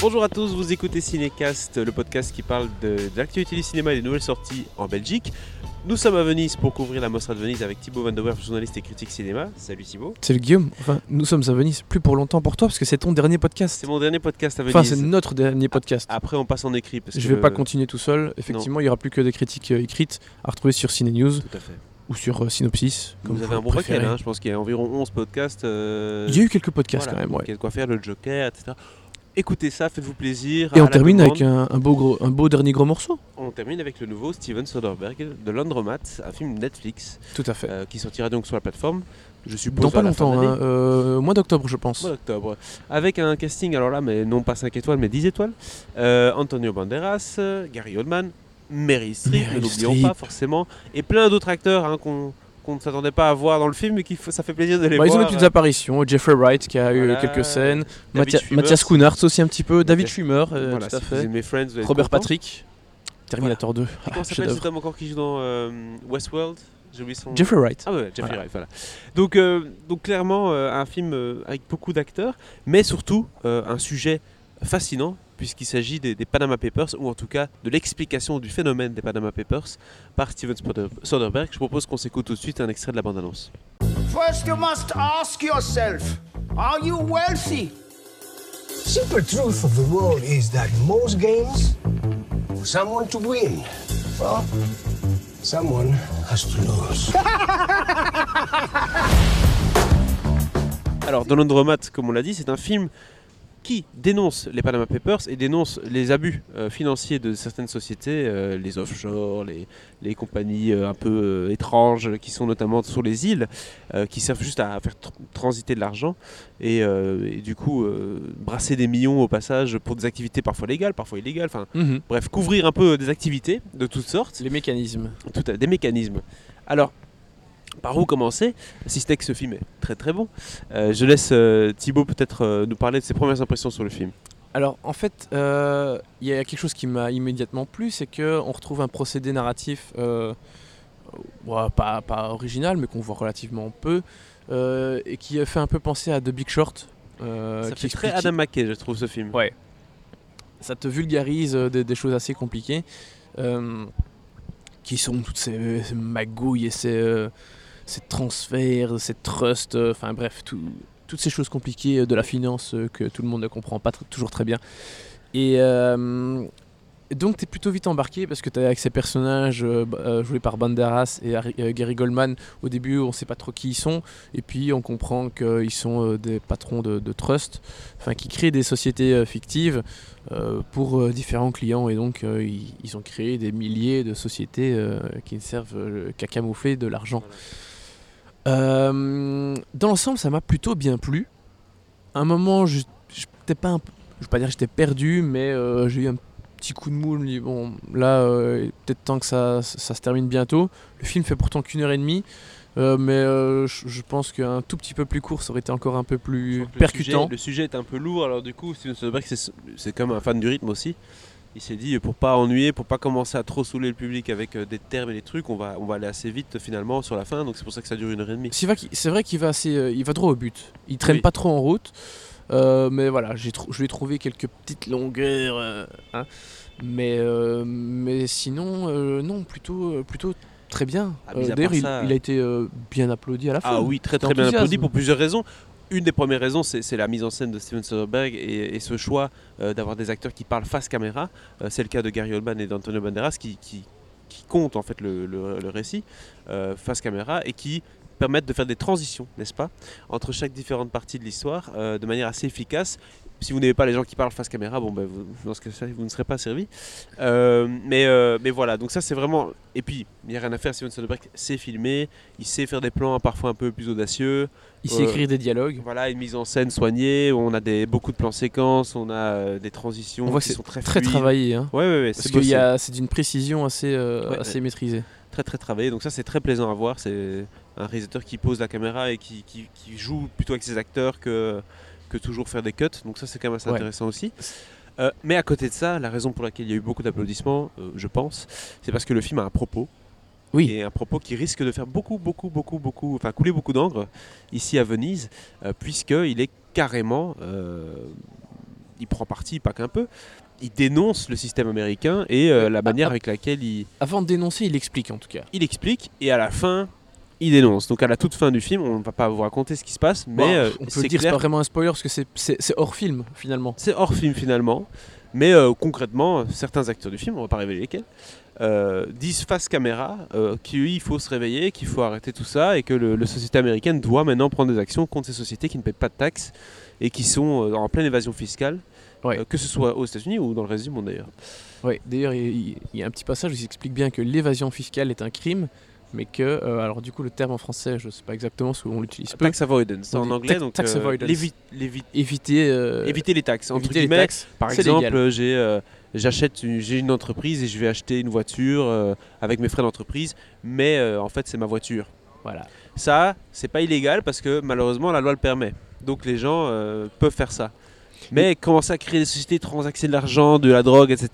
Bonjour à tous, vous écoutez Cinécast, le podcast qui parle de, de l'actualité du cinéma et des nouvelles sorties en Belgique. Nous sommes à Venise pour couvrir la Mostra de Venise avec Thibaut Van Werf, journaliste et critique cinéma. Salut Thibaut. C'est le Guillaume. Enfin, nous sommes à Venise. Plus pour longtemps pour toi, parce que c'est ton dernier podcast. C'est mon dernier podcast à Venise. Enfin, c'est notre dernier podcast. Après, on passe en écrit. Parce Je que- vais pas continuer tout seul. Effectivement, il y aura plus que des critiques euh, écrites à retrouver sur Ciné News Tout à fait. ou sur euh, Synopsis. comme Vous avez un bon requel, hein, je pense qu'il y a environ 11 podcasts. euh, Il y a eu quelques podcasts voilà, quand même, ouais. Il y a de quoi faire, le Joker, etc. Écoutez ça, faites-vous plaisir. Et on termine avec un, un beau gros, un beau dernier gros morceau. On termine avec le nouveau Steven Soderbergh de Landromat, un film Netflix Tout à fait. euh, qui sortira donc sur la plateforme. Je suppose Dans pas longtemps, hein, euh, mois d'octobre, je pense. mois d'octobre. Avec un casting, alors là, mais non pas 5 étoiles, mais 10 étoiles. Euh, Antonio Banderas, Gary Oldman, Mary Streep, ne l'oublions pas forcément, et plein d'autres acteurs hein, qu'on qu'on ne s'attendait pas à voir dans le film, mais qui ça fait plaisir de les Bah, ils ont voir. des petites apparitions. Jeffrey Wright qui a eu Voilà. quelques scènes. Mathia- Mathias Schoenaerts aussi un petit peu. David. Schwimmer, euh, voilà, tout à si fait. Friends, Robert. Patrick. Terminator 2. Et Ah, Comment s'appelle cet homme encore qui joue dans euh, Westworld? Son Jeffrey Wright. Ah ouais, Jeffrey Voilà. Wright, voilà. Donc, euh, donc clairement, euh, un film euh, avec beaucoup d'acteurs, mais surtout euh, un sujet fascinant, puisqu'il s'agit des, des Panama Papers, ou en tout cas de l'explication du phénomène des Panama Papers par Steven Soderbergh. Je propose qu'on s'écoute tout de suite un extrait de la bande-annonce. First, you must ask yourself Are you wealthy? Simple truth of the world is that most games, for someone to win, well, someone has to lose. Alors, dans l'Andromat, comme on l'a dit, c'est un film qui dénonce les Panama Papers et dénonce les abus euh, financiers de certaines sociétés, euh, les offshore, les, les compagnies euh, un peu étranges qui sont notamment sur les îles, qui servent juste à faire tr- transiter de l'argent et, et du coup brasser des millions au passage pour des activités parfois légales, parfois illégales, enfin Mhm. bref, couvrir un peu des activités de toutes sortes Les mécanismes. tout à- des mécanismes. Alors, par où commencer? Si ce n'est que ce film est très très bon. Euh, je laisse euh, Thibaut peut-être euh, nous parler de ses premières impressions sur le film. Alors en fait, euh, il y a quelque chose qui m'a immédiatement plu, c'est que on retrouve un procédé narratif, pas, pas original, mais qu'on voit relativement peu, et qui fait un peu penser à The Big Short. Ça qui fait très Adam McKay, je trouve, ce film. Ouais. Ça te vulgarise des, des choses assez compliquées, qui sont toutes ces, ces magouilles et ces, euh, ces transferts, ces trusts, euh, enfin bref, tout- toutes ces choses compliquées euh, de la finance euh, que tout le monde ne comprend pas toujours très bien. Et donc tu es plutôt vite embarqué parce que tu avec ces personnages joués par Banderas et Gary Goldman, au début on sait pas trop qui ils sont, et puis on comprend qu'ils sont des patrons de, de trust, enfin qui créent des sociétés fictives pour différents clients, et donc ils, ont créé des milliers de sociétés qui ne servent qu'à camoufler de l'argent. Euh, dans l'ensemble, ça m'a plutôt bien plu. À un moment, je j'étais pas, un je vais pas dire que j'étais perdu, mais euh, j'ai eu un petit coup de moule. je me dis, Bon, là, euh, il est peut-être temps que ça, ça se termine bientôt. Le film fait pourtant qu'une heure et demie, euh, mais euh, je je pense qu'un tout petit peu plus court, ça aurait été encore un peu plus Le percutant. sujet- le sujet est un peu lourd, alors du coup, Steven Soderbergh, c'est- c'est comme un fan du rythme aussi. Il s'est dit, pour pas ennuyer, pour pas commencer à trop saouler le public avec euh, des termes et des trucs, on va, on va aller assez vite finalement sur la fin, donc c'est pour ça que ça dure une heure et demie. C'est vrai qu'il va assez, euh, il va droit au but. Il traîne Oui. pas trop en route. Euh, mais voilà, j'ai je lui ai trouvé quelques petites longueurs. euh, hein. mais, mais sinon, non, plutôt, plutôt très bien. Ah, D'ailleurs, il, il a été bien applaudi à la fin. Ah oui, très très bien applaudi pour plusieurs raisons. Une des premières raisons, c'est la mise en scène de Steven Soderbergh et, ce choix euh, d'avoir des acteurs qui parlent face caméra. Euh, c'est le cas de Gary Oldman et d'Antonio Banderas qui, qui, comptent en fait le récit euh, face caméra et qui permettent de faire des transitions, n'est-ce pas, entre chaque différente partie de l'histoire euh, de manière assez efficace. Si vous n'avez pas les gens qui parlent face caméra, bon ben vous, dans ce vous ne serez pas servi. Euh, mais, euh, mais voilà, donc ça c'est vraiment. Et puis il n'y a rien à faire. Steven Soderbergh sait filmer, il sait faire des plans parfois un peu plus audacieux. Il sait écrire des dialogues. Voilà, une mise en scène soignée, on a des, beaucoup de plans séquences, on a des transitions On voit que qui sont très Très fluides. travaillé. Hein. Ouais, ouais, ouais, Parce a, c'est d'une précision assez, assez maîtrisée. très très travaillé. Donc ça c'est très plaisant à voir. C'est un réalisateur qui pose la caméra et qui, qui- qui joue plutôt avec ses acteurs que, que toujours faire des cuts. Donc ça c'est quand même assez Ouais. intéressant aussi. Euh, mais à côté de ça, la raison pour laquelle il y a eu beaucoup d'applaudissements, euh, je pense, c'est parce que le film a un propos. Oui. Et un propos qui risque de faire beaucoup, beaucoup, beaucoup, beaucoup, enfin couler beaucoup d'encre ici à Venise, euh, puisqu'il est carrément euh, il prend parti, pas qu'un peu. Il dénonce le système américain et la manière avec laquelle il, Avant de dénoncer, il explique en tout cas. il explique et à la fin, il dénonce. Donc à la toute fin du film, on ne va pas vous raconter ce qui se passe, mais Bon, euh, on peut dire, c'est pas vraiment un spoiler parce que c'est- hors film finalement. C'est hors film finalement, mais euh, concrètement, certains acteurs du film, on va pas révéler lesquels, euh, disent face caméra euh, qu'il faut se réveiller, qu'il faut arrêter tout ça et que le, la société américaine doit maintenant prendre des actions contre ces sociétés qui ne paient pas de taxes et qui sont en pleine évasion fiscale, Ouais. que ce soit aux États-Unis ou dans le reste du monde d'ailleurs. Ouais, d'ailleurs, il, il y a un petit passage où il explique bien que l'évasion fiscale est un crime, mais que, euh, alors du coup, le terme en français, je sais pas exactement ce qu'on l'utilise peu. Tax avoidance, c'est en anglais, donc tax euh, avoidance. l'évi- l'évi- Éviter, euh, éviter les taxes. Entre éviter les guillemets, taxes. Par exemple, j'ai j'achète une, j'ai une entreprise et je vais acheter une voiture avec mes frais d'entreprise, mais en fait c'est ma voiture. Voilà. Ça, c'est pas illégal parce que malheureusement la loi le permet. Donc les gens peuvent faire ça. Mais commencer à créer des sociétés, transacter de l'argent, de la drogue, etc.,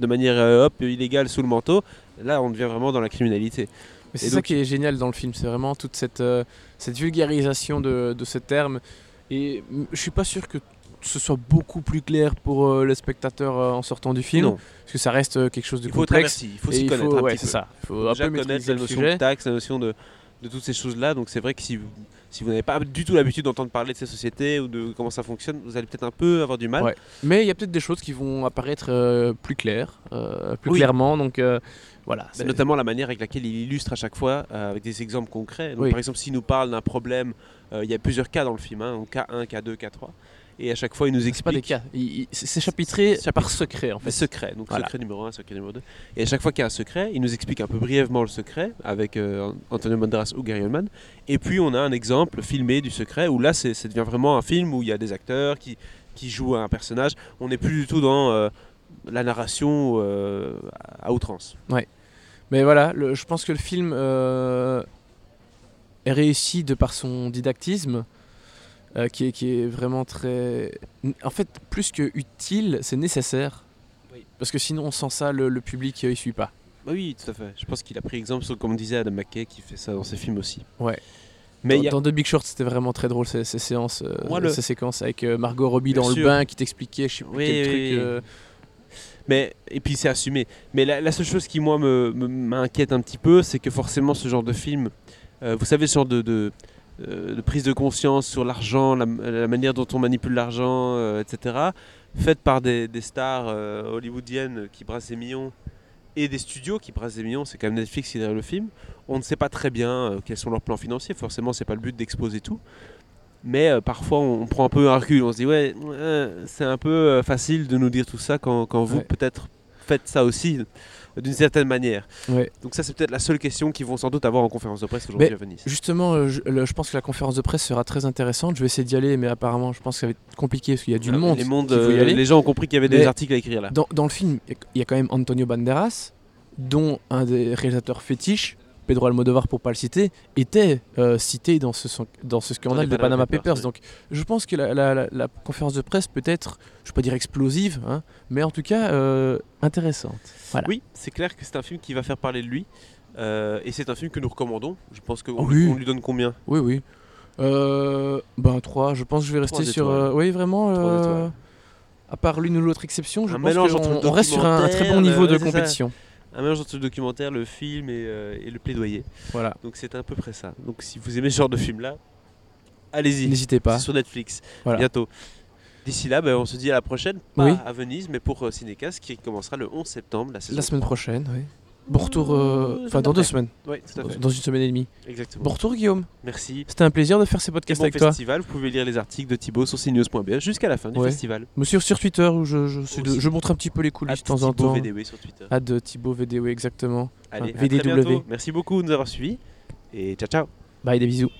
de manière euh, hop, illégale sous le manteau, là on devient vraiment dans la criminalité. Mais c'est ça qui est génial dans le film, c'est vraiment toute cette, euh, cette vulgarisation de, de ce terme. Et je suis pas sûr que ce soit beaucoup plus clair pour euh, le spectateur euh, en sortant du film, non, parce que ça reste euh, quelque chose de il faut complexe. il faut s'y connaître faut, un ouais, petit c'est peu. ça. Il faut un Déjà peu connaître la notion sujet. de taxe, la notion de, de toutes ces choses-là. Donc c'est vrai que si si vous n'avez pas du tout l'habitude d'entendre parler de ces sociétés ou de comment ça fonctionne, vous allez peut-être un peu avoir du mal. Ouais. Mais il y a peut-être des choses qui vont apparaître euh, plus claires, euh, plus Oui. clairement. Donc euh, voilà. Bah, notamment la manière avec laquelle il illustre à chaque fois avec des exemples concrets. Donc, Oui. Par exemple, s'il nous parle d'un problème, il y a plusieurs cas dans le film, hein, donc K1, K2, K3. Et à chaque fois, il nous c'est pas des explique cas. C'est chapitré par secret en fait. secrets. Donc Voilà. secret numéro 1, secret numéro 2. Et à chaque fois qu'il y a un secret, il nous explique un peu brièvement le secret avec euh, Antonio Banderas ou Gary Oldman. Et puis on a un exemple filmé du secret où là, c'est- ça devient vraiment un film où il y a des acteurs qui, qui jouent un personnage. On n'est plus du tout dans euh, la narration euh, à outrance. Mais voilà, le- je pense que le film euh, est réussi de par son didactisme, euh, qui, est, qui est vraiment très... En fait, plus que utile, c'est nécessaire. Oui. Parce que sinon, sans ça, le, le public, euh, il suit pas. Bah oui, tout à fait. Je pense qu'il a pris exemple sur, comme disait Adam McKay, qui fait ça dans ses films aussi. Ouais. Mais dans, il y a- dans The Big Short, c'était vraiment très drôle ces, ces séances, euh, Moi, le- ces séquences avec euh, Margot Robbie Bien dans sûr. le bain qui t'expliquait, je sais plus Oui, quel oui, truc. oui. Mais, et puis c'est assumé. Mais la, la seule chose qui, moi, me- me- m'inquiète un petit peu, c'est que forcément, ce genre de film, euh, vous savez, ce genre de, de, de prise de conscience sur l'argent, la, la manière dont on manipule l'argent, euh, etc., faite par des, des stars euh, hollywoodiennes qui brassent des millions et des studios qui brassent des millions, c'est quand même Netflix qui est derrière le film. On ne sait pas très bien euh, quels sont leurs plans financiers, forcément, c'est pas le but d'exposer tout. Mais euh, parfois, on, on prend un peu un recul, on se dit, ouais, euh, c'est un peu euh, facile de nous dire tout ça quand, quand vous, Ouais. peut-être, faites ça aussi d'une certaine manière. ouais. Donc ça, c'est peut-être la seule question qu'ils vont sans doute avoir en conférence de presse aujourd'hui à Venise. Justement, euh, je, le- je pense que la conférence de presse sera très intéressante. Je vais essayer d'y aller, mais apparemment, je pense que ça va être compliqué parce qu'il y a du Voilà, monde les, mondes, euh, les gens ont compris qu'il y avait des articles à écrire là. Dans, dans le film, il y a quand même Antonio Banderas, dont un des réalisateurs fétiches, Pedro Almodovar pour pas le citer, était euh, cité dans ce, son- dans ce scandale les de Panama Panama Papers, Papers. oui. Donc je pense que la, la- la- la conférence de presse peut être, je ne vais pas dire explosive, hein, mais en tout cas euh, intéressante. Voilà. Oui, c'est clair que c'est un film qui va faire parler de lui. euh, et c'est un film que nous recommandons. Je pense qu'on Oui. on lui donne combien? Oui, oui. Ben 3, je pense que je vais rester sur... oui, vraiment... À part l'une ou l'autre exception, je Un pense qu'on on reste sur un, un très bon niveau de ça. Un mélange entre le documentaire, le film et, euh, et le plaidoyer. Voilà. Donc c'est à peu près ça. Donc si vous aimez ce genre de film là, allez-y. N'hésitez pas. C'est sur Netflix. Voilà. Bientôt. D'ici là, ben, on se dit à la prochaine. Pas Oui. à Venise, mais pour euh, Cinécast qui commencera le 11 septembre. La, saison La semaine 3. prochaine, oui. Bon retour, euh, Euh, enfin dans deux semaines, Oui, tout à fait. dans une semaine et demie. Exactement. Bon retour Guillaume, Merci. c'était un plaisir de faire ces Et podcasts bon avec toi. festival, vous pouvez lire les articles de Thibaut sur cnews.be jusqu'à la fin du Ouais. festival. Monsieur sur Twitter où je, je, suis de- je montre un petit peu les coulisses de temps en temps. VDW sur Twitter. Ad de Thibaut VDW exactement. Allez, Ah, à très VDW. bientôt. Merci beaucoup de nous avoir suivis et ciao ciao. Bye des bisous.